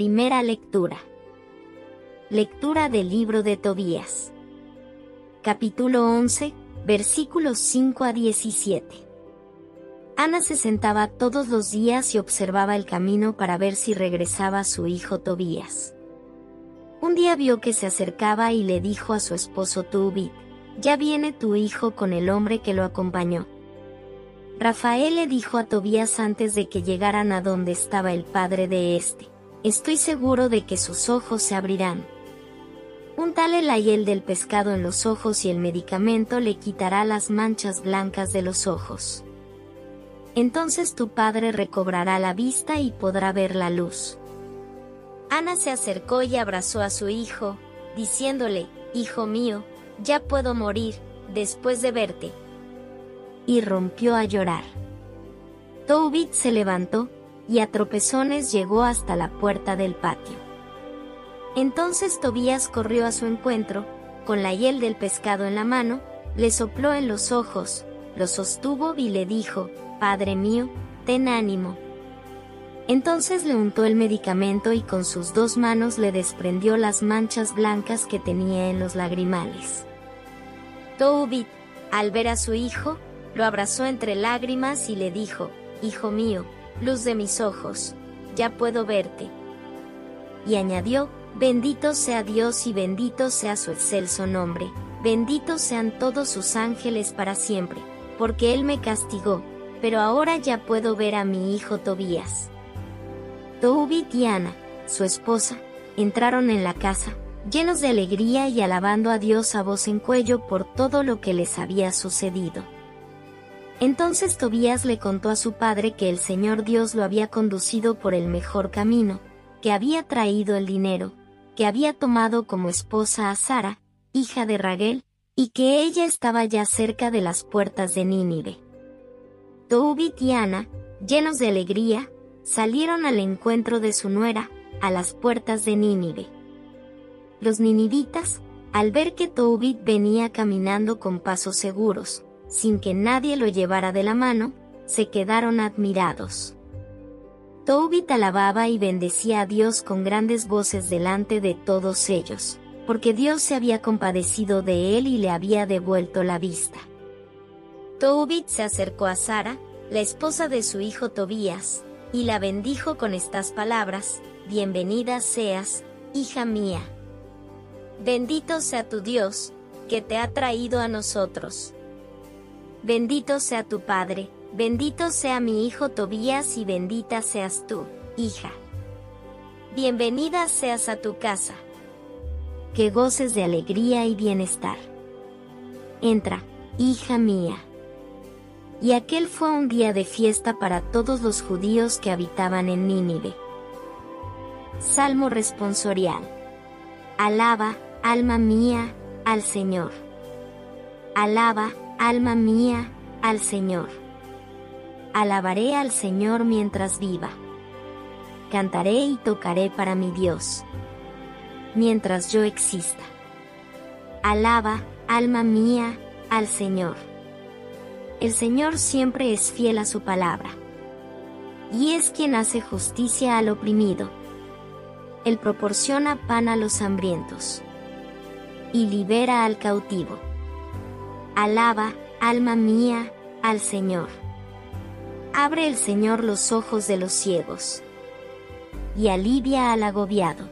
Primera lectura. Lectura del libro de Tobías. Capítulo 11, versículos 5 a 17. Ana se sentaba todos los días y observaba el camino para ver si regresaba su hijo Tobías. Un día vio que se acercaba y le dijo a su esposo Tubit, ya viene tu hijo con el hombre que lo acompañó. Rafael le dijo a Tobías antes de que llegaran a donde estaba el padre de este estoy seguro de que sus ojos se abrirán. Untale la hiel del pescado en los ojos y el medicamento le quitará las manchas blancas de los ojos. Entonces tu padre recobrará la vista y podrá ver la luz. Ana se acercó y abrazó a su hijo, diciéndole, Hijo mío, ya puedo morir, después de verte. Y rompió a llorar. Toubit se levantó, y a tropezones llegó hasta la puerta del patio. Entonces Tobías corrió a su encuentro, con la hiel del pescado en la mano, le sopló en los ojos, lo sostuvo y le dijo, Padre mío, ten ánimo. Entonces le untó el medicamento y con sus dos manos le desprendió las manchas blancas que tenía en los lagrimales. Toubit, al ver a su hijo, lo abrazó entre lágrimas y le dijo, Hijo mío, luz de mis ojos, ya puedo verte. Y añadió, bendito sea Dios y bendito sea su excelso nombre, benditos sean todos sus ángeles para siempre, porque Él me castigó, pero ahora ya puedo ver a mi hijo Tobías. Tobit y Ana, su esposa, entraron en la casa, llenos de alegría y alabando a Dios a voz en cuello por todo lo que les había sucedido. Entonces Tobías le contó a su padre que el Señor Dios lo había conducido por el mejor camino, que había traído el dinero, que había tomado como esposa a Sara, hija de Raguel, y que ella estaba ya cerca de las puertas de Nínive. Tobit y Ana, llenos de alegría, salieron al encuentro de su nuera, a las puertas de Nínive. Los ninivitas, al ver que Tobit venía caminando con pasos seguros, sin que nadie lo llevara de la mano, se quedaron admirados. Tobit alababa y bendecía a Dios con grandes voces delante de todos ellos, porque Dios se había compadecido de él y le había devuelto la vista. Tobit se acercó a Sara, la esposa de su hijo Tobías, y la bendijo con estas palabras, Bienvenida seas, hija mía. Bendito sea tu Dios, que te ha traído a nosotros. Bendito sea tu Padre, bendito sea mi hijo Tobías y bendita seas tú, hija. Bienvenida seas a tu casa. Que goces de alegría y bienestar. Entra, hija mía. Y aquel fue un día de fiesta para todos los judíos que habitaban en Nínive. Salmo responsorial. Alaba, alma mía, al Señor. Alaba, Alma mía, al Señor. Alabaré al Señor mientras viva. Cantaré y tocaré para mi Dios. Mientras yo exista. Alaba, alma mía, al Señor. El Señor siempre es fiel a su palabra. Y es quien hace justicia al oprimido. Él proporciona pan a los hambrientos. Y libera al cautivo. Alaba, alma mía, al Señor. Abre el Señor los ojos de los ciegos. Y alivia al agobiado.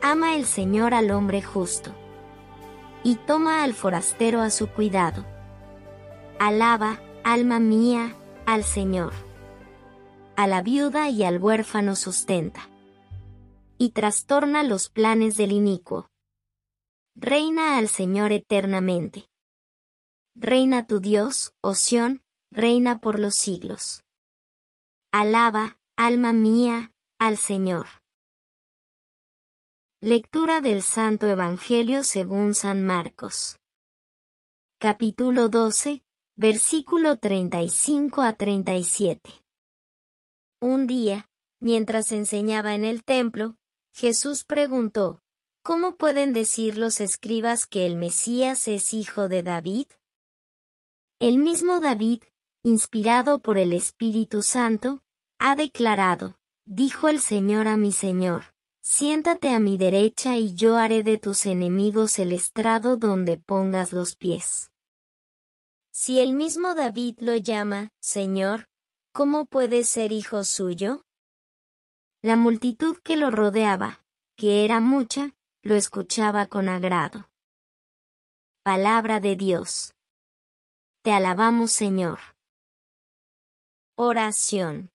Ama el Señor al hombre justo. Y toma al forastero a su cuidado. Alaba, alma mía, al Señor. A la viuda y al huérfano sustenta. Y trastorna los planes del inicuo. Reina al Señor eternamente. Reina tu Dios, oh reina por los siglos. Alaba, alma mía, al Señor. Lectura del Santo Evangelio según San Marcos. Capítulo 12, versículo 35 a 37. Un día, mientras enseñaba en el templo, Jesús preguntó, ¿Cómo pueden decir los escribas que el Mesías es hijo de David? El mismo David, inspirado por el Espíritu Santo, ha declarado, dijo el Señor a mi Señor, siéntate a mi derecha y yo haré de tus enemigos el estrado donde pongas los pies. Si el mismo David lo llama, Señor, ¿cómo puede ser hijo suyo? La multitud que lo rodeaba, que era mucha, lo escuchaba con agrado. Palabra de Dios. Te alabamos Señor. Oración.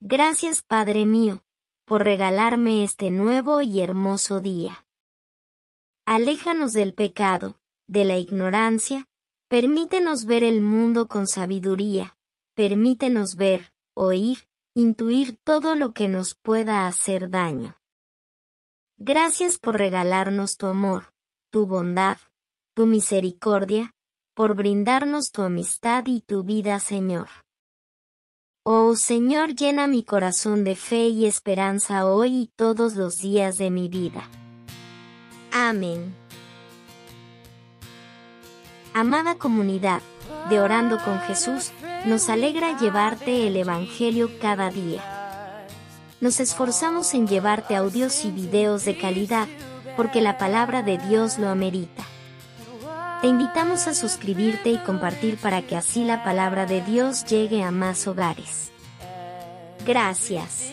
Gracias Padre mío, por regalarme este nuevo y hermoso día. Aléjanos del pecado, de la ignorancia, permítenos ver el mundo con sabiduría, permítenos ver, oír, intuir todo lo que nos pueda hacer daño. Gracias por regalarnos tu amor, tu bondad, tu misericordia, por brindarnos tu amistad y tu vida, Señor. Oh Señor, llena mi corazón de fe y esperanza hoy y todos los días de mi vida. Amén. Amada comunidad, de Orando con Jesús, nos alegra llevarte el Evangelio cada día nos esforzamos en llevarte audios y videos de calidad, porque la palabra de Dios lo amerita. Te invitamos a suscribirte y compartir para que así la palabra de Dios llegue a más hogares. Gracias.